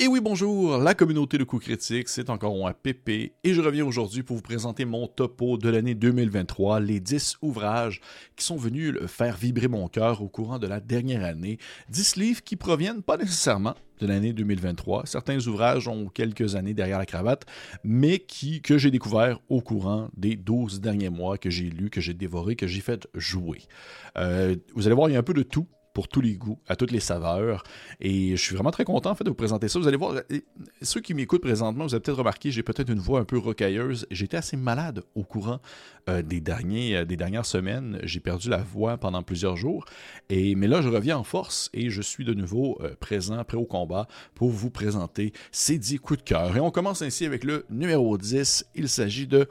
Et oui, bonjour, la communauté de coups critiques, c'est encore moi, Pépé, et je reviens aujourd'hui pour vous présenter mon topo de l'année 2023, les 10 ouvrages qui sont venus faire vibrer mon cœur au courant de la dernière année. 10 livres qui proviennent pas nécessairement de l'année 2023. Certains ouvrages ont quelques années derrière la cravate, mais qui, que j'ai découvert au courant des 12 derniers mois, que j'ai lu, que j'ai dévoré, que j'ai fait jouer. Euh, vous allez voir, il y a un peu de tout pour tous les goûts, à toutes les saveurs. Et je suis vraiment très content en fait de vous présenter ça. Vous allez voir, ceux qui m'écoutent présentement, vous avez peut-être remarqué, j'ai peut-être une voix un peu rocailleuse. J'étais assez malade au courant euh, des, derniers, euh, des dernières semaines. J'ai perdu la voix pendant plusieurs jours. Et, mais là, je reviens en force et je suis de nouveau euh, présent, prêt au combat pour vous présenter ces 10 coups de cœur. Et on commence ainsi avec le numéro 10. Il s'agit de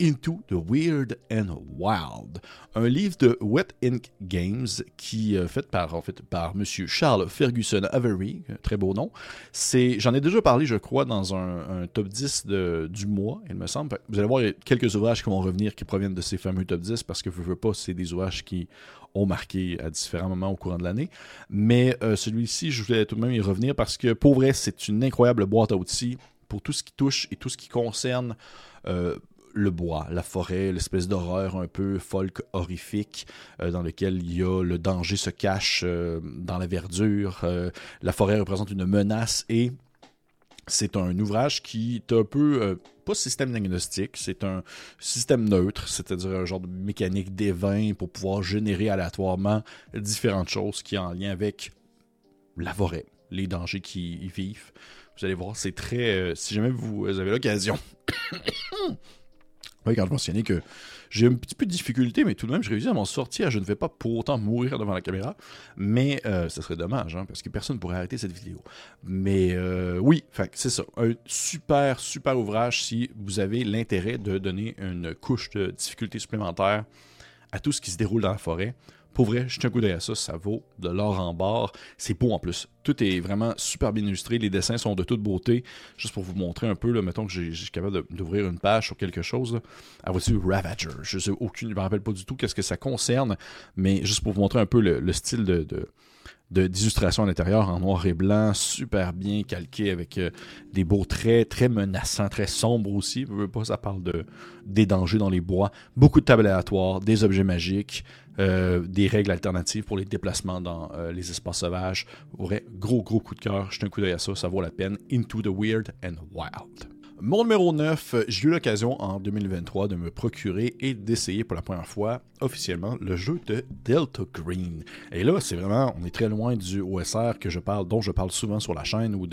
Into the Weird and Wild, un livre de Wet Ink Games qui est fait par en fait par Monsieur Charles Ferguson Avery, très beau nom. C'est, j'en ai déjà parlé, je crois, dans un, top 10 de, du mois, il me semble. Vous allez voir, quelques ouvrages qui vont revenir qui proviennent de ces fameux top 10 parce que je veux pas, c'est des ouvrages qui ont marqué à différents moments au courant de l'année. Mais euh, celui-ci, je voulais tout de même y revenir parce que pour vrai, c'est une incroyable boîte à outils pour tout ce qui touche et tout ce qui concerne. Euh, le bois, la forêt, l'espèce d'horreur un peu folk horrifique euh, dans lequel il y a le danger se cache euh, dans la verdure, euh, la forêt représente une menace et c'est un ouvrage qui est un peu pas système diagnostic, c'est un système neutre, c'est-à-dire un genre de mécanique d'évin pour pouvoir générer aléatoirement différentes choses qui ont en lien avec la forêt, les dangers qui y vivent. Vous allez voir, c'est très. si jamais vous avez l'occasion Oui, quand je mentionnais que j'ai un petit peu de difficulté, mais tout de même, je réussis à m'en sortir. Je ne vais pas pour autant mourir devant la caméra, mais euh, ce serait dommage, hein, parce que personne ne pourrait arrêter cette vidéo. Mais euh, oui, c'est ça. Un super, super ouvrage si vous avez l'intérêt de donner une couche de difficulté supplémentaire à tout ce qui se déroule dans la forêt. Pour vrai, je tiens un coup d'œil à ça, ça vaut de l'or en barre. C'est beau en plus. Tout est vraiment super bien illustré, les dessins sont de toute beauté. Juste pour vous montrer un peu, là, mettons que j'ai capable d'ouvrir une page sur quelque chose. Ah, voici Ravager. Je je me rappelle pas du tout qu'est-ce que ça concerne, mais juste pour vous montrer un peu le, style de d'illustration à l'intérieur en noir et blanc, super bien calqué avec euh, des beaux traits, très menaçants, très sombres aussi. veux pas, ça parle de des dangers dans les bois, beaucoup de tables aléatoires, des objets magiques, euh, des règles alternatives pour les déplacements dans euh, les espaces sauvages. Vrai, gros gros coup de cœur, jetez un coup d'œil à ça, ça vaut la peine. Into the Weird and Wild. Mon numéro 9, j'ai eu l'occasion en 2023 de me procurer et d'essayer pour la première fois officiellement le jeu de Delta Green. Et là, c'est vraiment, on est très loin du OSR que je parle, dont je parle souvent sur la chaîne ou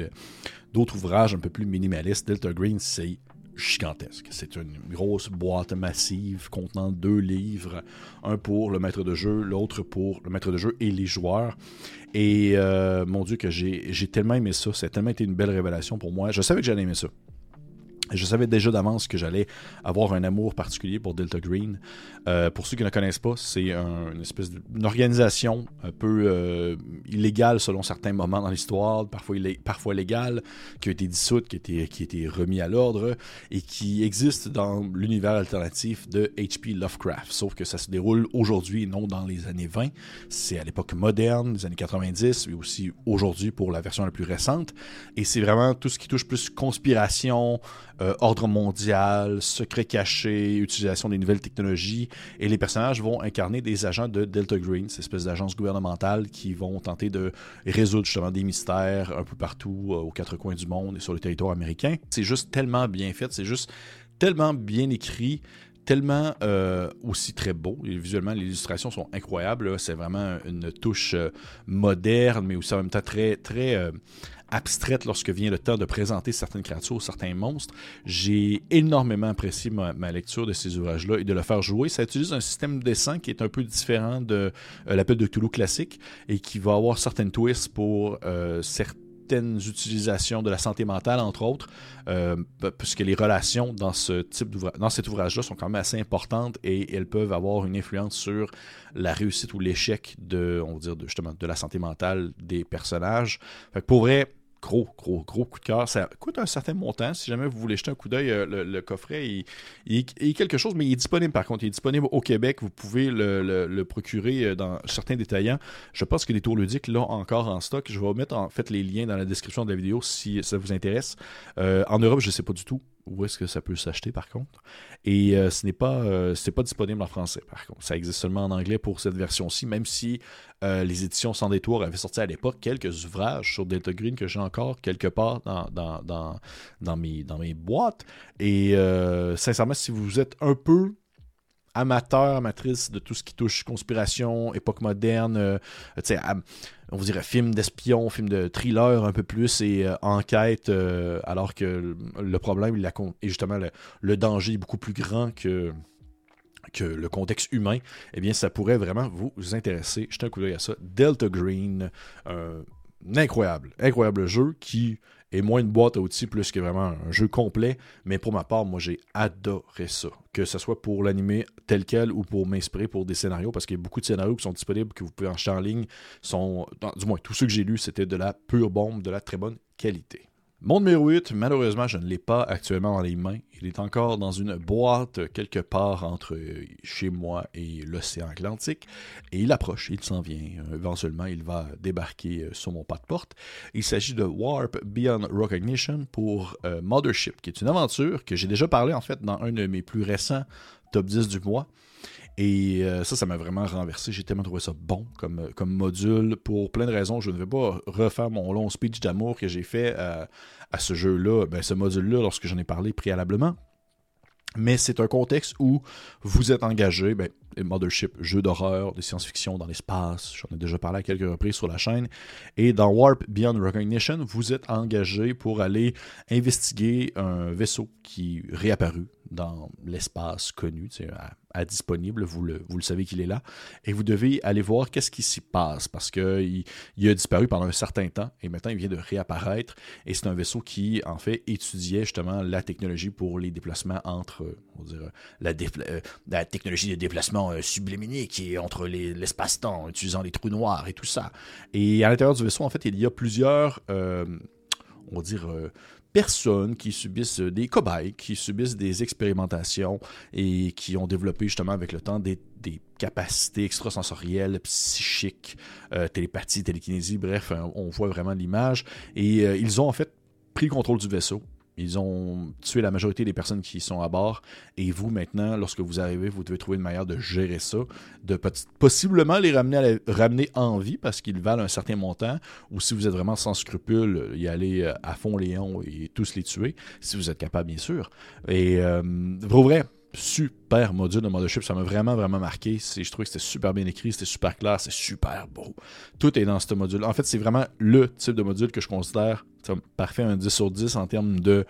d'autres ouvrages un peu plus minimalistes. Delta Green, c'est gigantesque. C'est une grosse boîte massive contenant deux livres, un pour le maître de jeu, l'autre pour le maître de jeu et les joueurs. Et euh, mon Dieu que j'ai tellement aimé ça, ça tellement été une belle révélation pour moi. Je savais que j'allais aimer ça. Je savais déjà d'avance que j'allais avoir un amour particulier pour Delta Green. Euh, pour ceux qui ne connaissent pas, c'est une espèce d'organisation un peu euh, illégale selon certains moments dans l'histoire, parfois, parfois légale, qui a été dissoute, qui a été, qui a été remis à l'ordre et qui existe dans l'univers alternatif de H.P. Lovecraft. Sauf que ça se déroule aujourd'hui non dans les années 20. C'est à l'époque moderne, les années 90, mais aussi aujourd'hui pour la version la plus récente. Et c'est vraiment tout ce qui touche plus conspiration, euh, ordre mondial, secret caché, utilisation des nouvelles technologies. Et les personnages vont incarner des agents de Delta Green, cette espèce d'agence gouvernementale qui vont tenter de résoudre justement des mystères un peu partout euh, aux quatre coins du monde et sur le territoire américain. C'est juste tellement bien fait, c'est juste tellement bien écrit tellement euh, aussi très beau. visuellement, les illustrations sont incroyables. C'est vraiment une touche moderne, mais aussi en même temps très, très abstraite lorsque vient le temps de présenter certaines créatures, certains monstres. J'ai énormément apprécié ma, lecture de ces ouvrages-là et de le faire jouer. Ça utilise un système de dessin qui est un peu différent de euh, l'appel de Cthulhu classique et qui va avoir certaines twists pour euh, certaines utilisations de la santé mentale, entre autres, euh, puisque les relations dans ce type dans cet ouvrage-là sont quand même assez importantes et elles peuvent avoir une influence sur la réussite ou l'échec de, on va dire, justement, de la santé mentale des personnages. Fait pour vrai, gros, gros, gros coup de cœur. Ça coûte un certain montant. Si jamais vous voulez jeter un coup d'œil, euh, le, coffret est quelque chose, mais il est disponible par contre. Il est disponible au Québec. Vous pouvez le, procurer euh, dans certains détaillants. Je pense que les tours ludiques l'ont encore en stock. Je vais mettre en fait les liens dans la description de la vidéo si ça vous intéresse. Euh, en Europe, je ne sais pas du tout où est-ce que ça peut s'acheter par contre. Et euh, ce n'est pas, euh, pas disponible en français par contre. Ça existe seulement en anglais pour cette version-ci, même si euh, les éditions Sans détour avaient sorti à l'époque quelques ouvrages sur Delta Green que j'ai encore quelque part dans, dans, dans, mes, dans mes boîtes. Et sincèrement, si vous êtes un peu amateur, amatrice de tout ce qui touche conspiration, époque moderne, euh, on vous dirait film d'espion, film de thriller un peu plus et euh, enquête, euh, alors que le problème il et justement le, danger beaucoup plus grand que que le contexte humain, eh bien, ça pourrait vraiment vous intéresser. Jetez un coup d'œil à ça. Delta Green, un incroyable, incroyable jeu qui et moins une boîte à outils plus que vraiment un jeu complet. Mais pour ma part, moi, j'ai adoré ça. Que ce soit pour l'animer tel quel ou pour m'inspirer pour des scénarios, parce qu'il y a beaucoup de scénarios qui sont disponibles, que vous pouvez acheter en ligne. Sont, du moins, tous ceux que j'ai lus, c'était de la pure bombe, de la très bonne qualité. Mon numéro 8, malheureusement, je ne l'ai pas actuellement dans les mains. Il est encore dans une boîte quelque part entre chez moi et l'océan Atlantique. Et il approche, il s'en vient. Éventuellement, il va débarquer sur mon pas de porte. Il s'agit de Warp Beyond Recognition pour euh, Mothership, qui est une aventure que j'ai déjà parlé en fait dans un de mes plus récents top 10 du mois. Et euh, ça, ça m'a vraiment renversé. J'ai tellement trouvé ça bon comme, comme module pour plein de raisons. Je ne vais pas refaire mon long speech d'amour que j'ai fait euh, à ce jeu-là, ben, ce module-là, lorsque j'en ai parlé préalablement. Mais c'est un contexte où vous êtes engagé, ben, Mothership, jeu d'horreur, de science-fiction dans l'espace, j'en ai déjà parlé à quelques reprises sur la chaîne. Et dans Warp Beyond Recognition, vous êtes engagé pour aller investiguer un vaisseau qui réapparu dans l'espace connu, à, à, disponible, vous le, vous le savez qu'il est là, et vous devez aller voir qu'est-ce qui s'y passe, parce qu'il il a disparu pendant un certain temps, et maintenant il vient de réapparaître, et c'est un vaisseau qui, en fait, étudiait justement la technologie pour les déplacements entre, on dirait, la, euh, la technologie de déplacement euh, subliminée qui est entre l'espace-temps, utilisant les trous noirs et tout ça. Et à l'intérieur du vaisseau, en fait, il y a plusieurs, euh, on va dire, personnes qui subissent des cobayes, qui subissent des expérimentations et qui ont développé justement avec le temps des, capacités extrasensorielles, psychiques, euh, télépathie, télékinésie, bref, on voit vraiment l'image. Et ils ont en fait pris le contrôle du vaisseau ils ont tué la majorité des personnes qui sont à bord. Et vous, maintenant, lorsque vous arrivez, vous devez trouver une manière de gérer ça, de possiblement les ramener, en vie parce qu'ils valent un certain montant. Ou si vous êtes vraiment sans scrupules, y aller euh, à fond Léon et tous les tuer, si vous êtes capable, bien sûr. Et euh, vrai, super module de Mothership. Ça m'a vraiment, vraiment marqué. Je trouvais que c'était super bien écrit, c'était super clair, c'est super beau. Tout est dans ce module. En fait, c'est vraiment le type de module que je considère parfait, un 10 sur 10 en termes de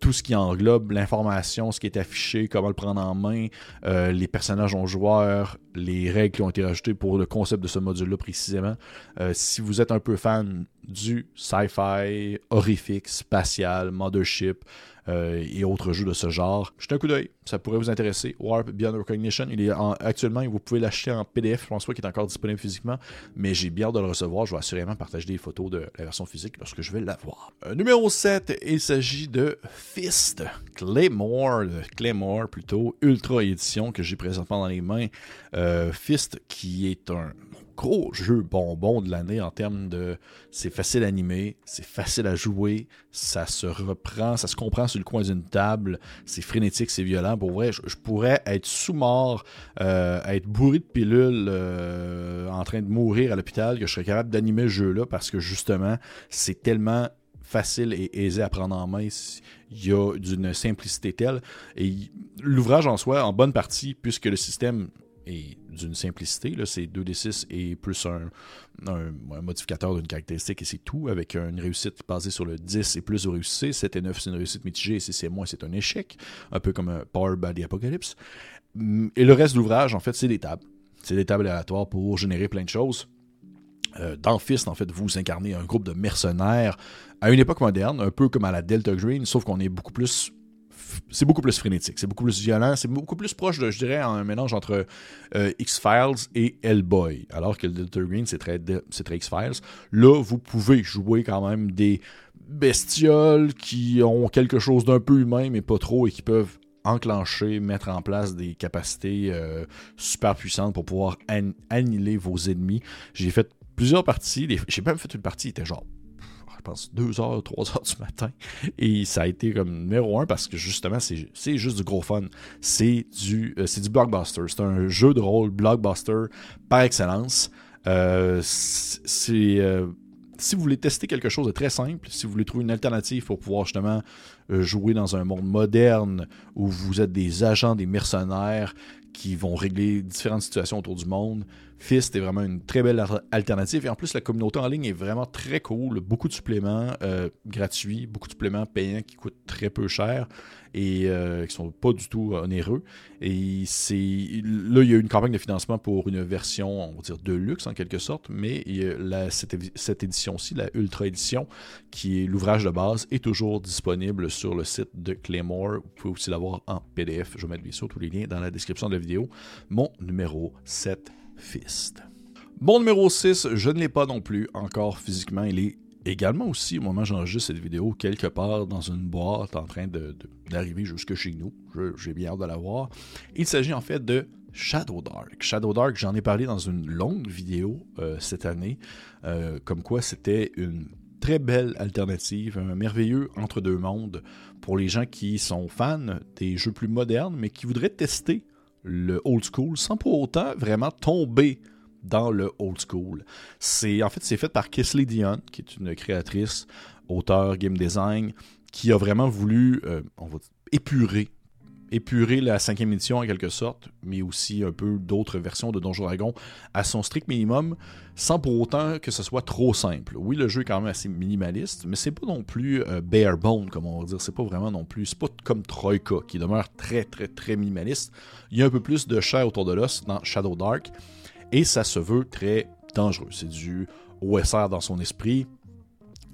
tout ce qui englobe l'information, ce qui est affiché, comment le prendre en main, euh, les personnages en joueurs, les règles qui ont été rajoutées pour le concept de ce module-là précisément. Euh, si vous êtes un peu fan du sci-fi, horrifique, spatial, mothership, euh, et autres jeux de ce genre. Jetez un coup d'œil, ça pourrait vous intéresser. Warp Beyond Recognition, il est actuellement, vous pouvez l'acheter en PDF, je pense pas qu'il est encore disponible physiquement, mais j'ai bien hâte de le recevoir. Je vais assurément partager des photos de la version physique lorsque je vais l'avoir. Euh, numéro 7, il s'agit de Fist, Claymore, Claymore plutôt, Ultra Édition que j'ai présentement dans les mains. Euh, Fist qui est un gros jeu bonbon de l'année en termes de c'est facile à animer, c'est facile à jouer, ça se reprend, ça se comprend sur le coin d'une table, c'est frénétique, c'est violent. Pour vrai, je, pourrais être sous-mort, euh, être bourré de pilules, euh, en train de mourir à l'hôpital, que je serais capable d'animer le jeu-là parce que justement, c'est tellement facile et aisé à prendre en main. Il y a d'une simplicité telle. Et l'ouvrage en soi, en bonne partie, puisque le système et d'une simplicité. C'est 2d6 et plus un, modificateur d'une caractéristique et c'est tout, avec une réussite basée sur le 10 et plus de réussite. 7 et 9, c'est une réussite mitigée et 6 et moins, c'est un échec. Un peu comme un Power by the Apocalypse. Et le reste de l'ouvrage, en fait, c'est des tables. C'est des tables aléatoires pour générer plein de choses. Euh, dans Fist, en fait, vous incarnez un groupe de mercenaires à une époque moderne, un peu comme à la Delta Green, sauf qu'on est beaucoup plus c'est beaucoup plus frénétique, c'est beaucoup plus violent, c'est beaucoup plus proche de, je dirais, un mélange entre euh, X-Files et Hellboy. Alors que le Delta Green, c'est très, X-Files. Là, vous pouvez jouer quand même des bestioles qui ont quelque chose d'un peu humain, mais pas trop, et qui peuvent enclencher, mettre en place des capacités euh, super puissantes pour pouvoir annihiler vos ennemis. J'ai fait plusieurs parties. J'ai même fait une partie, il était genre je pense, 2 h 3 h du matin. Et ça a été comme numéro un parce que justement, c'est juste du gros fun. C'est du, euh, du blockbuster. C'est un jeu de rôle blockbuster par excellence. Euh, c'est si vous voulez tester quelque chose de très simple, si vous voulez trouver une alternative pour pouvoir justement euh, jouer dans un monde moderne où vous êtes des agents, des mercenaires qui vont régler différentes situations autour du monde, Fist est vraiment une très belle alternative. Et en plus, la communauté en ligne est vraiment très cool. Beaucoup de suppléments euh, gratuits, beaucoup de suppléments payants qui coûtent très peu cher et euh, qui sont pas du tout onéreux. Et c'est là, il y a eu une campagne de financement pour une version, on va dire, de luxe en quelque sorte, mais cette, cette édition-ci, la Ultra Édition, qui est l'ouvrage de base, est toujours disponible sur le site de Claymore. Vous pouvez aussi l'avoir en PDF. Je vais mettre bien sûr tous les liens dans la description de la vidéo. Mon numéro 7 Fist. Bon numéro 6, je ne l'ai pas non plus encore physiquement. Il est également aussi, au moment où j'enregistre cette vidéo, quelque part dans une boîte en train d'arriver jusque chez nous. J'ai bien hâte de la voir. Il s'agit en fait de Shadow Dark. Shadow Dark, j'en ai parlé dans une longue vidéo euh, cette année, euh, comme quoi c'était une très belle alternative, un merveilleux entre-deux mondes pour les gens qui sont fans des jeux plus modernes, mais qui voudraient tester le old school sans pour autant vraiment tomber dans le old school. C'est en fait c'est fait par Kisley Dion, qui est une créatrice, auteur, game design, qui a vraiment voulu euh, on va épurer épurer la cinquième édition en quelque sorte, mais aussi un peu d'autres versions de Donjon Dragon à son strict minimum, sans pour autant que ce soit trop simple. Oui, le jeu est quand même assez minimaliste, mais c'est pas non plus euh, bare bone, comme on va dire. C'est pas vraiment non plus. C'est pas comme Troika, qui demeure très, très, très minimaliste. Il y a un peu plus de chair autour de l'os dans Shadow Dark, et ça se veut très dangereux. C'est du OSR dans son esprit,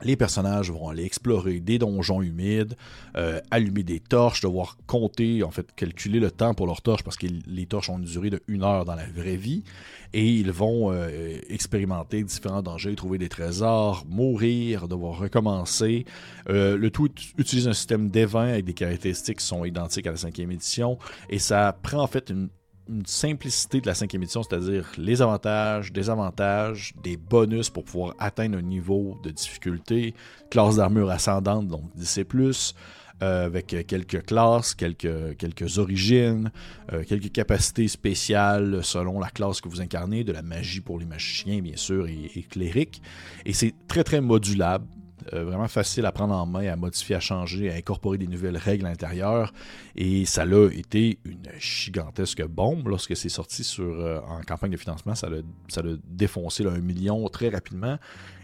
les personnages vont aller explorer des donjons humides, euh, allumer des torches, devoir compter, en fait, calculer le temps pour leurs torches parce que les torches ont une durée de une heure dans la vraie vie. Et ils vont euh, expérimenter différents dangers, trouver des trésors, mourir, devoir recommencer. Euh, le tout utilise un système d'évents avec des caractéristiques qui sont identiques à la cinquième édition. Et ça prend en fait une une simplicité de la cinquième édition, c'est-à-dire les avantages, des avantages, des bonus pour pouvoir atteindre un niveau de difficulté, classe d'armure ascendante, donc 10 et plus, euh, avec quelques classes, quelques, origines, euh, quelques capacités spéciales selon la classe que vous incarnez, de la magie pour les magiciens, bien sûr, et, et clériques. Et c'est très, très modulable. Euh, vraiment facile à prendre en main, à modifier, à changer, à incorporer des nouvelles règles à l'intérieur. Et ça a été une gigantesque bombe lorsque c'est sorti sur, euh, en campagne de financement. Ça a, ça défoncé un million très rapidement.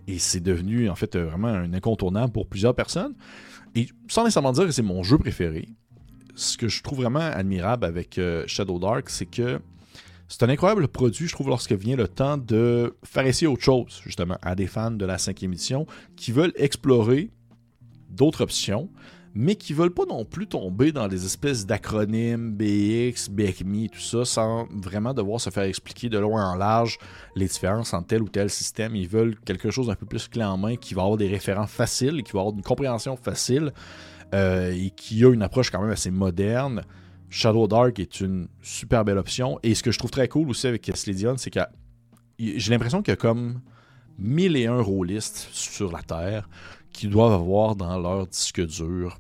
Et c'est devenu en fait vraiment un incontournable pour plusieurs personnes. Et sans nécessairement dire que c'est mon jeu préféré, ce que je trouve vraiment admirable avec euh, Shadow Dark, c'est que c'est un incroyable produit, je trouve, lorsque vient le temps de faire essayer autre chose, justement, à des fans de la cinquième édition qui veulent explorer d'autres options, mais qui veulent pas non plus tomber dans des espèces d'acronymes BX, BXMI, tout ça, sans vraiment devoir se faire expliquer de loin en large les différences entre tel ou tel système. Ils veulent quelque chose d'un peu plus clé en main, qui va avoir des référents faciles, qui va avoir une compréhension facile, euh, et qui a une approche quand même assez moderne. Shadow Dark est une super belle option. Et ce que je trouve très cool aussi avec Sledion, c'est que j'ai l'impression qu'il y a comme mille et un rôlistes sur la Terre qui doivent avoir dans leur disque dur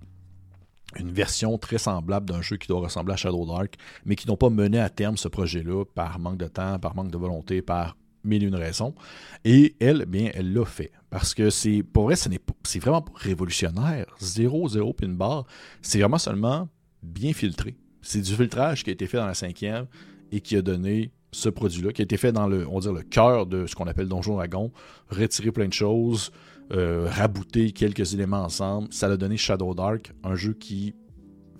une version très semblable d'un jeu qui doit ressembler à Shadow Dark, mais qui n'ont pas mené à terme ce projet-là par manque de temps, par manque de volonté, par mille et une raisons. Et elle, bien, elle l'a fait. Parce que c'est, pour vrai, c'est vraiment pas révolutionnaire. Zéro, zéro pin bar. C'est vraiment seulement bien filtré. C'est du filtrage qui a été fait dans la cinquième et qui a donné ce produit-là, qui a été fait dans le, on le cœur de ce qu'on appelle Donjon Dragon, retirer plein de choses, euh, rabouter quelques éléments ensemble. Ça a donné Shadow Dark, un jeu qui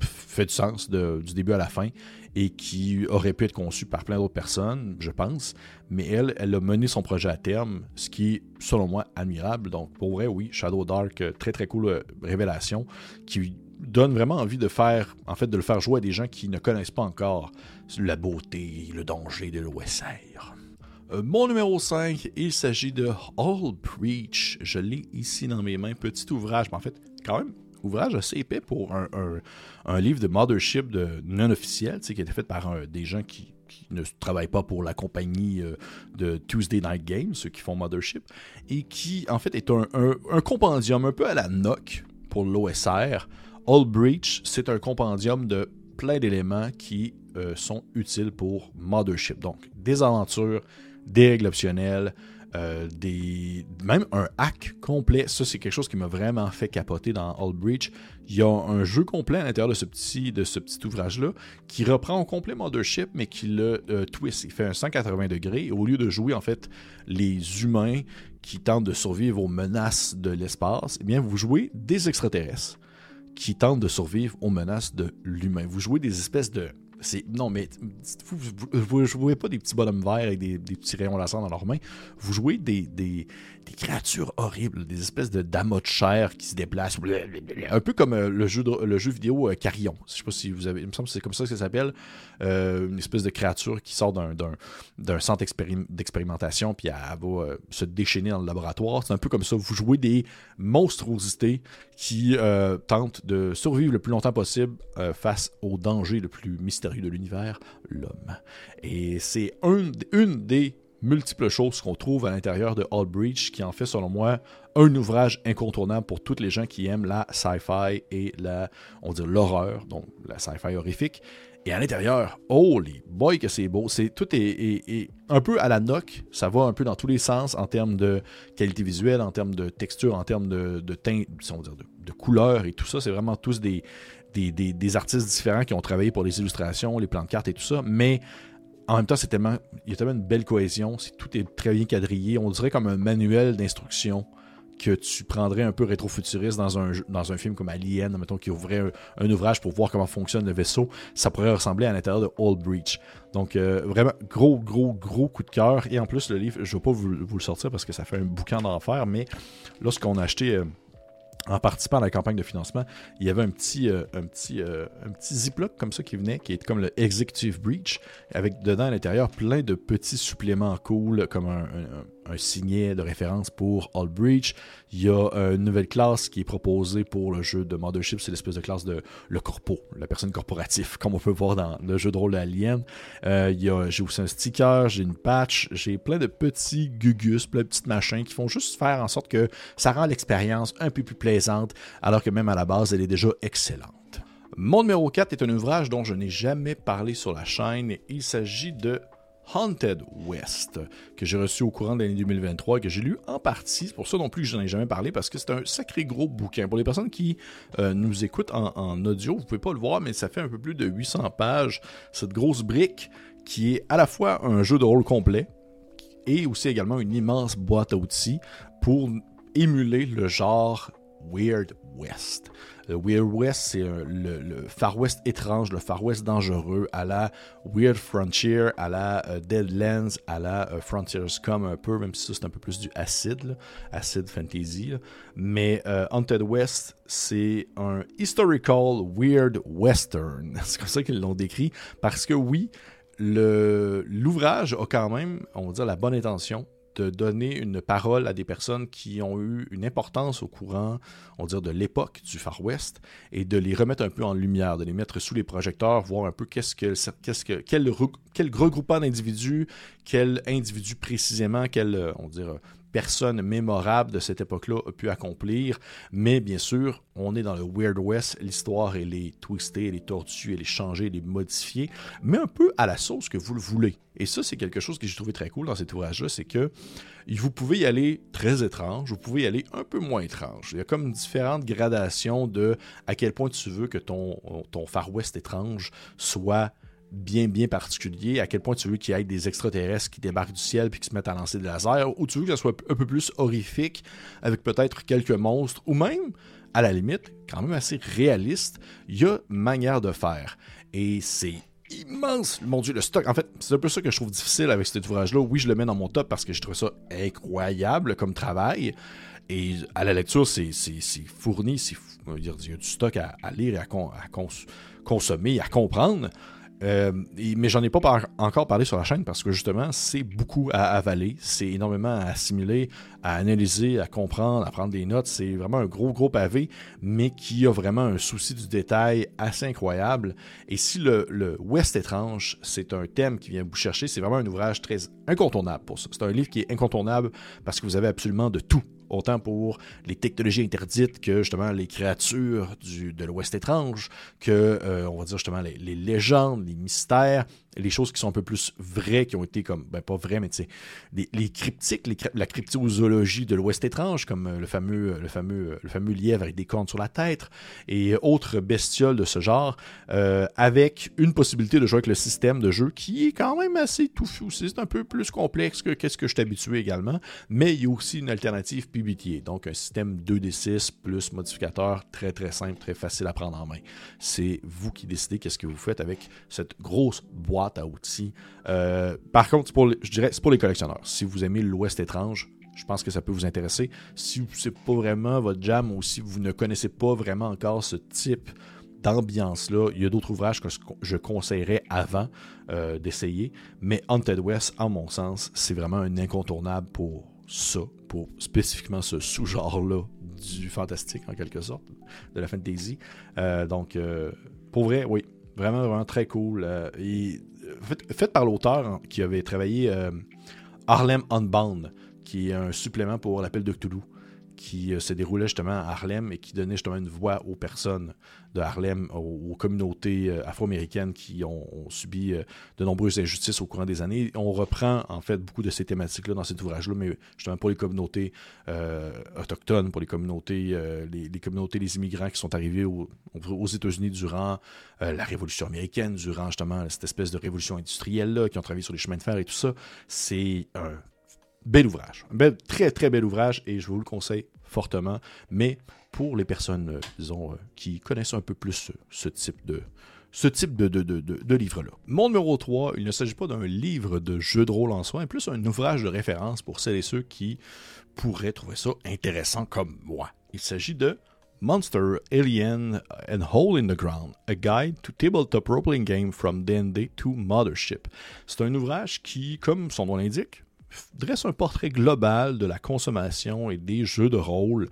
fait du sens du début à la fin et qui aurait pu être conçu par plein d'autres personnes, je pense. Mais elle, elle a mené son projet à terme, ce qui est, selon moi, admirable. Donc, pour vrai, oui, Shadow Dark, euh, très très cool euh, révélation, qui donne vraiment envie de faire, en fait, de le faire jouer à des gens qui ne connaissent pas encore la beauté, le danger de l'OSR. Euh, mon numéro 5, il s'agit de All Preach. Je l'ai ici dans mes mains. Petit ouvrage, mais en fait, quand même, ouvrage assez épais pour un, livre de Mothership de non officiel, qui a été fait par des gens qui, ne travaillent pas pour la compagnie euh, de Tuesday Night Games, ceux qui font Mothership, et qui en fait est un, un compendium un peu à la NOC pour l'OSR. All Breach, c'est un compendium de plein d'éléments qui euh, sont utiles pour Mothership. Donc, des aventures, des règles optionnelles, euh, des... même un hack complet. Ça, c'est quelque chose qui m'a vraiment fait capoter dans All Breach. Il y a un jeu complet à l'intérieur de ce petit, ouvrage-là qui reprend au complet Mothership, mais qui le euh, twist. Il fait un 180 degrés. au lieu de jouer, en fait, les humains qui tentent de survivre aux menaces de l'espace, eh bien, vous jouez des extraterrestres qui tentent de survivre aux menaces de l'humain. Vous jouez des espèces de non, mais vous ne jouez pas des petits bonhommes verts avec des, petits rayons laser dans leurs mains. Vous jouez des, des, créatures horribles, des espèces de damas de chair qui se déplacent. Un peu comme euh, le, jeu le jeu vidéo euh, Carillon. Je sais pas si vous avez. Il me semble que c'est comme ça que ça s'appelle. Euh, une espèce de créature qui sort d'un centre d'expérimentation, puis elle va se déchaîner dans le laboratoire. C'est un peu comme ça. Vous jouez des monstruosités qui tentent de survivre le plus longtemps possible face au danger le plus mystérieux de l'univers, l'homme. Et c'est une des multiples choses qu'on trouve à l'intérieur de All Breach qui en fait, selon moi, un ouvrage incontournable pour toutes les gens qui aiment la sci-fi et la, on dit l'horreur, donc la sci-fi horrifique. Et à l'intérieur, holy boy que c'est beau. C'est tout est, un peu à la noc. Ça va un peu dans tous les sens en termes de qualité visuelle, en termes de texture, en termes de, de teint, on dire de, de couleur et tout ça. C'est vraiment tous des, des, artistes différents qui ont travaillé pour les illustrations, les plans de cartes et tout ça, mais en même temps, c'est tellement, il y a tellement une belle cohésion, tout est très bien quadrillé, on dirait comme un manuel d'instruction que tu prendrais un peu rétro-futuriste dans un, dans un film comme Alien, mettons, qui ouvrait un, ouvrage pour voir comment fonctionne le vaisseau, ça pourrait ressembler à l'intérieur de Old Breach. Donc, euh, vraiment, gros, gros, gros coup de cœur. Et en plus, le livre, je ne vais pas vous, le sortir parce que ça fait un bouquin d'enfer, mais lorsqu'on a acheté... Euh, en participant à la campagne de financement, il y avait un petit, euh, un petit, euh, un petit ziploc comme ça qui venait, qui est comme le Executive Breach, avec dedans à l'intérieur plein de petits suppléments cool, comme un, un signet de référence pour All Breach. Il y a euh, une nouvelle classe qui est proposée pour le jeu de Mothership, c'est l'espèce de classe de le corpo, la personne corporative, comme on peut voir dans le jeu de rôle Alien. Euh, j'ai aussi un sticker, j'ai une patch, j'ai plein de petits gugus, plein de petites machins qui font juste faire en sorte que ça rend l'expérience un peu plus plaisante, alors que même à la base, elle est déjà excellente. Mon numéro 4 est un ouvrage dont je n'ai jamais parlé sur la chaîne. Il s'agit de Haunted West, que j'ai reçu au courant de l'année 2023 et que j'ai lu en partie. C'est pour ça non plus que je n'en ai jamais parlé, parce que c'est un sacré gros bouquin. Pour les personnes qui euh, nous écoutent en, audio, vous pouvez pas le voir, mais ça fait un peu plus de 800 pages. Cette grosse brique qui est à la fois un jeu de rôle complet et aussi également une immense boîte à outils pour émuler le genre Weird West. Le Weird West, c'est le, Far West étrange, le Far West dangereux, à la Weird Frontier, à la euh, Deadlands, à la euh, Frontiers Come un peu, même si ça c'est un peu plus du acid, acid fantasy. Mais euh, Haunted West, c'est un historical weird western. C'est comme ça qu'ils l'ont décrit, parce que oui, l'ouvrage a quand même, on va dire, la bonne intention de donner une parole à des personnes qui ont eu une importance au courant, on va dire, de l'époque du Far West, et de les remettre un peu en lumière, de les mettre sous les projecteurs, voir un peu qu'est-ce que, qu'est-ce que, quel, quel regroupement d'individus, quel individu précisément, quel, on dirait, personne mémorable de cette époque-là a pu accomplir. Mais bien sûr, on est dans le Weird West. L'histoire, elle est twistée, elle est tordue, elle est changée, elle est modifiée, mais un peu à la sauce que vous le voulez. Et ça, c'est quelque chose que j'ai trouvé très cool dans cet ouvrage-là, c'est que vous pouvez y aller très étrange, vous pouvez y aller un peu moins étrange. Il y a comme différentes gradations de à quel point tu veux que ton, ton Far West étrange soit bien, bien particulier, à quel point tu veux qu'il y ait des extraterrestres qui débarquent du ciel puis qui se mettent à lancer des lasers, ou tu veux que ça soit un peu plus horrifique, avec peut-être quelques monstres, ou même, à la limite, quand même assez réaliste, il y a manière de faire. Et c'est immense. Mon Dieu, le stock. En fait, c'est un peu ça que je trouve difficile avec cet ouvrage-là. Oui, je le mets dans mon top parce que je trouve ça incroyable comme travail. Et à la lecture, c'est fourni, il y a du stock à, lire et à, à consommer, à comprendre. Euh, mais j'en ai pas encore parlé sur la chaîne parce que justement, c'est beaucoup à avaler, c'est énormément à assimiler, à analyser, à comprendre, à prendre des notes. C'est vraiment un gros, gros pavé, mais qui a vraiment un souci du détail assez incroyable. Et si le, le Ouest étrange, c'est un thème qui vient vous chercher, c'est vraiment un ouvrage très incontournable pour ça. C'est un livre qui est incontournable parce que vous avez absolument de tout autant pour les technologies interdites que justement les créatures du, de l'Ouest étrange, que, euh, on va dire justement les, les, légendes, les mystères, les choses qui sont un peu plus vraies, qui ont été comme, ben pas vraies, mais tu sais, les, cryptiques, la cryptozoologie de l'Ouest étrange, comme euh, le fameux, le, fameux, le fameux lièvre avec des cornes sur la tête, et autres bestioles de ce genre, euh, avec une possibilité de jouer avec le système de jeu qui est quand même assez touffu. C'est un peu plus complexe que qu'est-ce que je habitué également, mais il y a aussi une alternative PBTA, donc un système 2D6 plus modificateur très très simple, très facile à prendre en main. C'est vous qui décidez qu'est-ce que vous faites avec cette grosse boîte à outils. Euh, par contre, je dirais c'est pour les collectionneurs. Si vous aimez l'Ouest étrange, je pense que ça peut vous intéresser. Si c'est pas vraiment votre jam ou si vous ne connaissez pas vraiment encore ce type d'ambiance-là, il y a d'autres ouvrages que je conseillerais avant euh, d'essayer. Mais Haunted West, à mon sens, c'est vraiment un incontournable pour ça, pour spécifiquement ce sous-genre-là du fantastique, en quelque sorte, de la fantasy. Euh, donc, pour vrai, oui, vraiment, vraiment très cool. et fait, par l'auteur qui avait travaillé euh, Harlem Unbound, qui est un supplément pour l'appel de Cthulhu qui euh, se déroulait justement à Harlem et qui donnait justement une voix aux personnes de Harlem, aux, communautés euh, afro-américaines qui ont, subi euh, de nombreuses injustices au courant des années. On reprend en fait beaucoup de ces thématiques-là dans cet ouvrage-là, mais justement pour les communautés autochtones, pour les communautés, les, communautés, les immigrants qui sont arrivés aux États-Unis durant la Révolution américaine, durant justement cette espèce de révolution industrielle-là, qui ont travaillé sur les chemins de fer et tout ça. C'est un bel ouvrage. Un très, très bel ouvrage et je vous le conseille fortement. Mais pour les personnes, euh, euh, qui connaissent un peu plus ce type de, ce type de, de, de, de livre-là. Mon numéro 3, il ne s'agit pas d'un livre de jeu de rôle en soi, mais plus un ouvrage de référence pour celles et ceux qui pourraient trouver ça intéressant comme moi. Il s'agit de Monster, Alien and Hole in the Ground, A Guide to Tabletop Role-Playing Game from D&D to Mothership. C'est un ouvrage qui, comme son nom l'indique, dresse un portrait global de la consommation et des jeux de rôle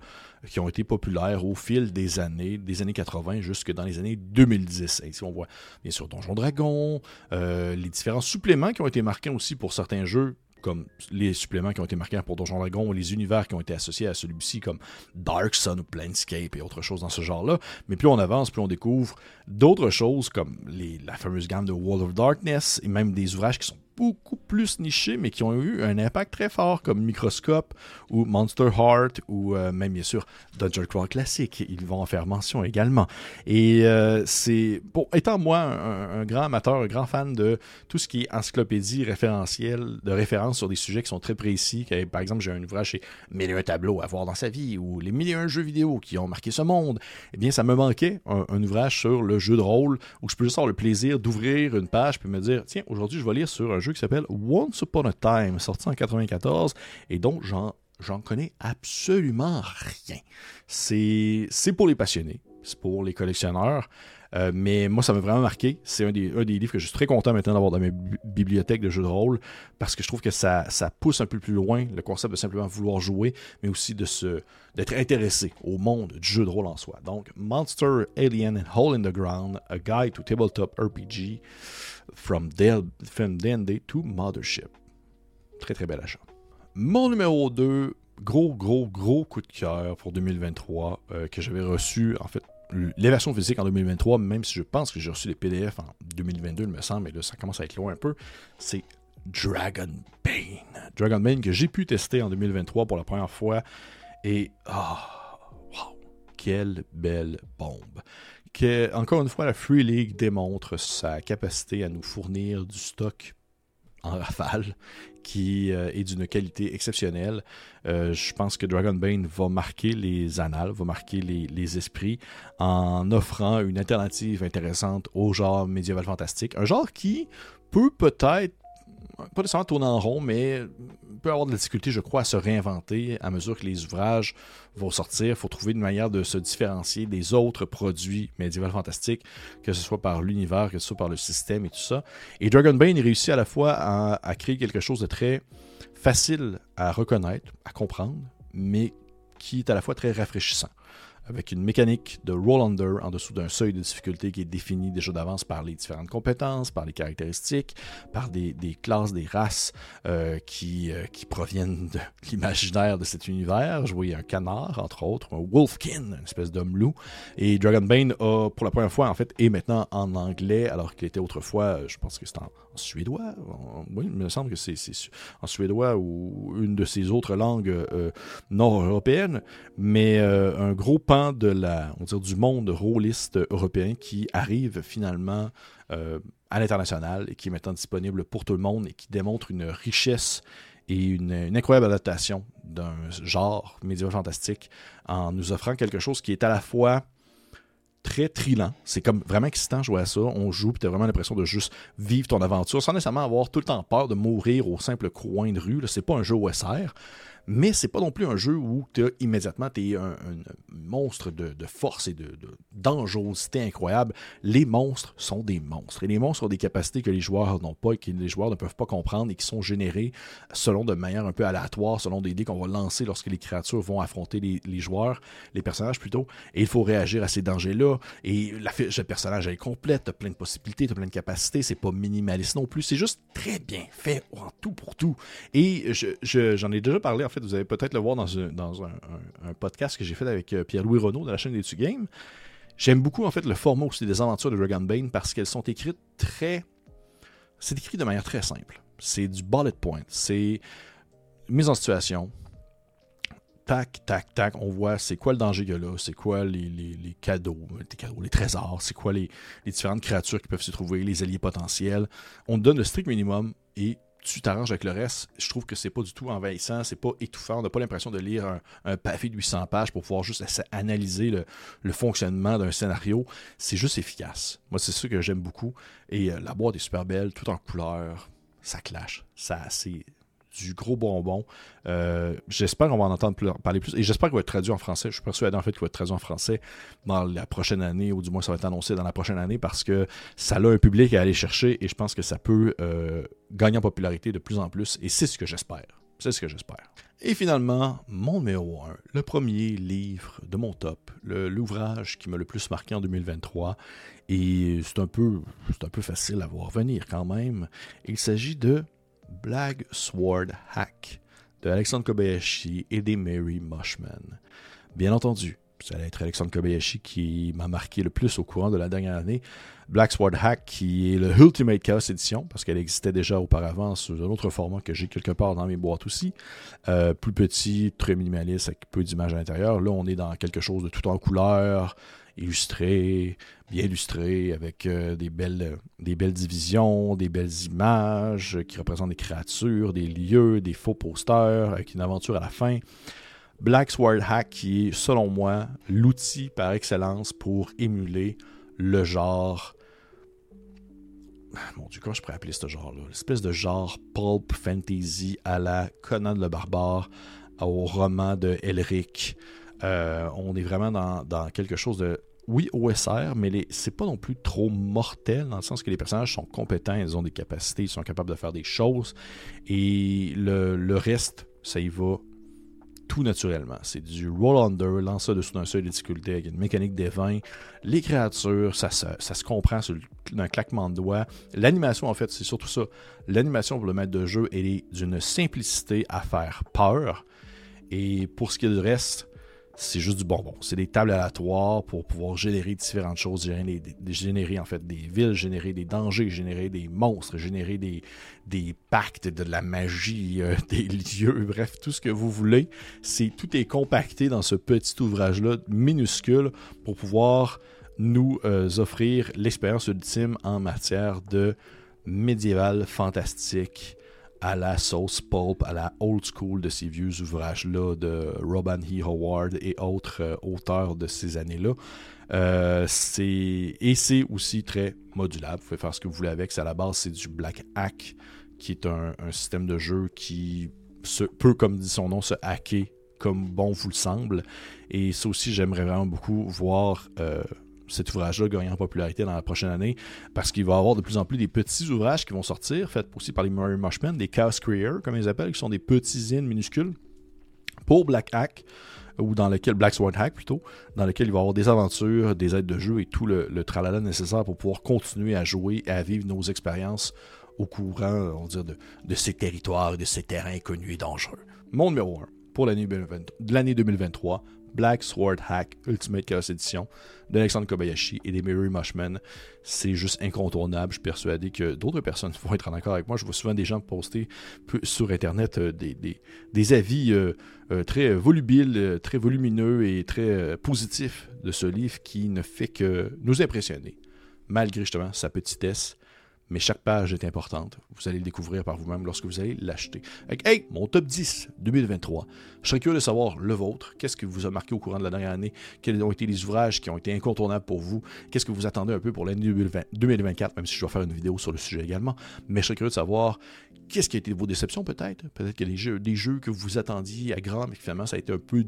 qui ont été populaires au fil des années, des années 80 jusque dans les années 2010. Ici, on voit bien sûr Donjon Dragon, euh, les différents suppléments qui ont été marqués aussi pour certains jeux comme les suppléments qui ont été marqués pour Donjon Dragon ou les univers qui ont été associés à celui-ci comme Dark Sun ou Planescape et autres choses dans ce genre-là. Mais plus on avance, plus on découvre d'autres choses comme les, la fameuse gamme de World of Darkness et même des ouvrages qui sont beaucoup plus nichés, mais qui ont eu un impact très fort, comme Microscope ou Monster Heart, ou euh, même bien sûr Dungeon Crawl Classic. Ils vont en faire mention également. Et euh, c'est, bon, étant moi un, grand amateur, un grand fan de tout ce qui est encyclopédie référentielle, de référence sur des sujets qui sont très précis, par exemple, j'ai un ouvrage chez Mille un tableaux à voir dans sa vie, ou les mille et un jeux vidéo qui ont marqué ce monde, eh bien, ça me manquait un, un ouvrage sur le jeu de rôle où je peux juste avoir le plaisir d'ouvrir une page puis me dire, tiens, aujourd'hui, je vais lire sur un jeu qui s'appelle Once Upon a Time, sorti en 94, et dont j'en, j'en connais absolument rien. C'est, c'est pour les passionnés, c'est pour les collectionneurs. Euh, mais moi, ça m'a vraiment marqué. C'est un des, un des, livres que je suis très content maintenant d'avoir dans mes bibliothèques de jeux de rôle parce que je trouve que ça, ça pousse un peu plus loin le concept de simplement vouloir jouer, mais aussi de se, d'être intéressé au monde du jeu de rôle en soi. Donc, Monster, Alien and Hole in the Ground, A Guide to Tabletop RPG. From D&D to Mothership. Très très bel achat. Mon numéro 2, gros gros gros coup de cœur pour 2023 euh, que j'avais reçu en fait les versions physiques en 2023, même si je pense que j'ai reçu les PDF en 2022, il me semble, mais là ça commence à être loin un peu, c'est Dragon Bane. Dragon Bane que j'ai pu tester en 2023 pour la première fois et oh, wow, quelle belle bombe que, encore une fois, la Free League démontre sa capacité à nous fournir du stock en rafale qui euh, est d'une qualité exceptionnelle. Euh, je pense que Dragonbane va marquer les annales, va marquer les, esprits en offrant une alternative intéressante au genre médiéval fantastique. Un genre qui peut peut-être pas nécessairement tourner en rond, mais peut avoir de la difficulté, je crois, à se réinventer à mesure que les ouvrages vont sortir. Il faut trouver une manière de se différencier des autres produits médiéval fantastiques, que ce soit par l'univers, que ce soit par le système et tout ça. Et Dragonbane réussit à la fois à créer quelque chose de très facile à reconnaître, à comprendre, mais qui est à la fois très rafraîchissant avec une mécanique de roll under en dessous d'un seuil de difficulté qui est défini déjà d'avance par les différentes compétences, par les caractéristiques, par des, classes, des races euh, qui, euh, qui proviennent de l'imaginaire de cet univers. Voyais un canard, entre autres, un wolfkin, une espèce d'homme loup. Et Dragonbane a, pour la première fois, en fait, est maintenant en anglais, alors qu'il était autrefois, euh, je pense que c'est en, suédois. oui, il me semble que c'est en suédois ou une de ces autres langues nord-européennes. Mais un gros pan de la, on du monde rôliste européen qui arrive finalement euh, à l'international et qui est maintenant disponible pour tout le monde et qui démontre une richesse et une, incroyable adaptation d'un genre médiéval fantastique en nous offrant quelque chose qui est à la fois très trillant. C'est comme vraiment excitant jouer à ça. On joue, tu as vraiment l'impression de juste vivre ton aventure sans nécessairement avoir tout le temps peur de mourir au simple coin de rue. C'est pas un jeu OSR mais c'est pas non plus un jeu où tu immédiatement es un, monstre de, force et de, dangerosité incroyable. Les monstres sont des monstres. Et les monstres ont des capacités que les joueurs n'ont pas et que les joueurs ne peuvent pas comprendre et qui sont générés selon de manière un peu aléatoire, selon des dés qu'on va lancer lorsque les créatures vont affronter les, joueurs, les personnages plutôt. Et il faut réagir à ces dangers-là. Et la fiche de personnage est complète, t'as plein de possibilités, t'as plein de capacités, c'est pas minimaliste non plus, c'est juste très bien fait en tout pour tout. Et j'en ai déjà parlé fait, vous allez peut-être le voir dans, un, podcast que j'ai fait avec euh, Pierre-Louis Renault de la chaîne des Game. J'aime beaucoup en fait le format aussi des aventures de Dragon Bane parce qu'elles sont écrites très. C'est écrit de manière très simple. C'est du bullet point. C'est mise en situation. Tac, tac, tac. On voit c'est quoi le danger qu'il y a là, c'est quoi les, cadeaux, les trésors, c'est quoi les différentes créatures qui peuvent se trouver, les alliés potentiels. On donne le strict minimum et tu t'arranges avec le reste. Je trouve que c'est pas du tout envahissant, c'est pas étouffant. On n'a pas l'impression de lire un, pavé de 800 pages pour pouvoir juste analyser le, fonctionnement d'un scénario. C'est juste efficace. Moi, c'est ça que j'aime beaucoup. Et euh, la boîte est super belle, tout en couleur. Ça clash. Ça, c'est du gros bonbon. Euh, j'espère qu'on va en entendre parler plus. Et j'espère qu'il va être traduit en français. Je suis persuadé en fait qu'il va être traduit en français dans la prochaine année, ou du moins ça va être annoncé dans la prochaine année parce que ça a un public à aller chercher et je pense que ça peut euh, gagner en popularité de plus en plus. Et c'est ce que j'espère. C'est ce que j'espère. Et finalement, mon numéro 1, le premier livre de mon top, l'ouvrage qui m'a le plus marqué en 2023. Et c'est un peu, un peu facile à voir venir quand même. Il s'agit de Black Sword Hack de Alexandre Kobayashi et des Mary Mushman. Bien entendu, ça allait être Alexandre Kobayashi qui m'a marqué le plus au courant de la dernière année. Black Sword Hack, qui est le Ultimate Chaos Edition, parce qu'elle existait déjà auparavant sous un autre format que j'ai quelque part dans mes boîtes aussi. Euh, plus petit, très minimaliste, avec peu d'images à l'intérieur. Là, on est dans quelque chose de tout en couleur, illustré, bien illustré, avec euh, des, belles, divisions, des belles images qui représentent des créatures, des lieux, des faux posters, avec une aventure à la fin. Black Sword Hack qui est, selon moi, l'outil par excellence pour émuler le genre. Mon Dieu, comment je pourrais appeler ce genre-là? L'espèce de genre pulp fantasy à la Conan le Barbare, au roman de Elric. Euh, on est vraiment dans, quelque chose de oui, OSR, mais c'est pas non plus trop mortel dans le sens que les personnages sont compétents, ils ont des capacités, ils sont capables de faire des choses. Et le, reste, ça y va tout naturellement. C'est du roll under, lancer dessous d'un seuil de difficulté avec une mécanique des vins. Les créatures, ça, ça, se comprend sur un claquement de doigts. L'animation, en fait, c'est surtout ça. L'animation pour le maître de jeu, elle est d'une simplicité à faire peur. Et pour ce qui est du reste, c'est juste du bonbon. C'est des tables aléatoires pour pouvoir générer différentes choses, générer, générer, en fait des villes, générer des dangers, générer des monstres, générer des, des pactes, de la magie, euh, des lieux, bref, tout ce que vous voulez. C'est tout est compacté dans ce petit ouvrage-là minuscule pour pouvoir nous euh, offrir l'expérience ultime en matière de médiéval fantastique à la sauce pulp, à la old school de ces vieux ouvrages-là de Robin E. Howard et autres euh, auteurs de ces années-là. Euh, et c'est aussi très modulable. Vous pouvez faire ce que vous voulez avec. À la base, c'est du Black Hack, qui est un, système de jeu qui se, peut, comme dit son nom, se hacker comme bon vous le semble. Et ça aussi, j'aimerais vraiment beaucoup voir euh, cet ouvrage-là gagner en popularité dans la prochaine année parce qu'il va y avoir de plus en plus des petits ouvrages qui vont sortir, faits aussi par les Murray Mushmen, des Chaos Creators, comme ils appellent, qui sont des petits zines minuscules pour Black Hack ou dans lequel Black Sword Hack plutôt, dans lequel il va y avoir des aventures, des aides de jeu et tout le, tralala nécessaire pour pouvoir continuer à jouer et à vivre nos expériences au courant, on va dire, de, ces territoires, de ces terrains inconnus et dangereux. Mon numéro 1 pour l'année 2023, Black Sword Hack Ultimate Chaos Edition d'Alexandre Kobayashi et des Mary Mushmen. C'est juste incontournable. Je suis persuadé que d'autres personnes vont être en accord avec moi. Je vois souvent des gens poster sur Internet euh, des, avis euh, euh, très volubiles, très volumineux et très positifs de ce livre qui ne fait que nous impressionner, malgré justement sa petitesse mais chaque page est importante. Vous allez le découvrir par vous-même lorsque vous allez l'acheter. Hey, mon top 10 2023. Je serais curieux de savoir le vôtre. Qu'est-ce que vous a marqué au courant de la dernière année? Quels ont été les ouvrages qui ont été incontournables pour vous? Qu'est-ce que vous attendez un peu pour l'année 2024, même si je dois faire une vidéo sur le sujet également. Mais je serais curieux de savoir qu'est-ce qui a été vos déceptions peut-être? Peut-être qu'il y a des jeux que vous attendiez à grand, mais finalement ça a été un peu...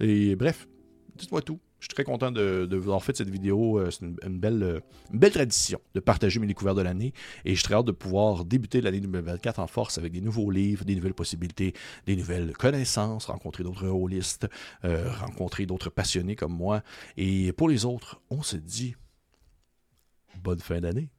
Et bref, dites-moi tout. Je suis très content de, vous avoir fait cette vidéo. Euh, c'est une, belle, euh, tradition de partager mes découvertes de l'année. Et je suis très hâte de pouvoir débuter l'année 2024 en force avec des nouveaux livres, des nouvelles possibilités, des nouvelles connaissances, rencontrer d'autres holistes, euh, rencontrer d'autres passionnés comme moi. Et pour les autres, on se dit bonne fin d'année.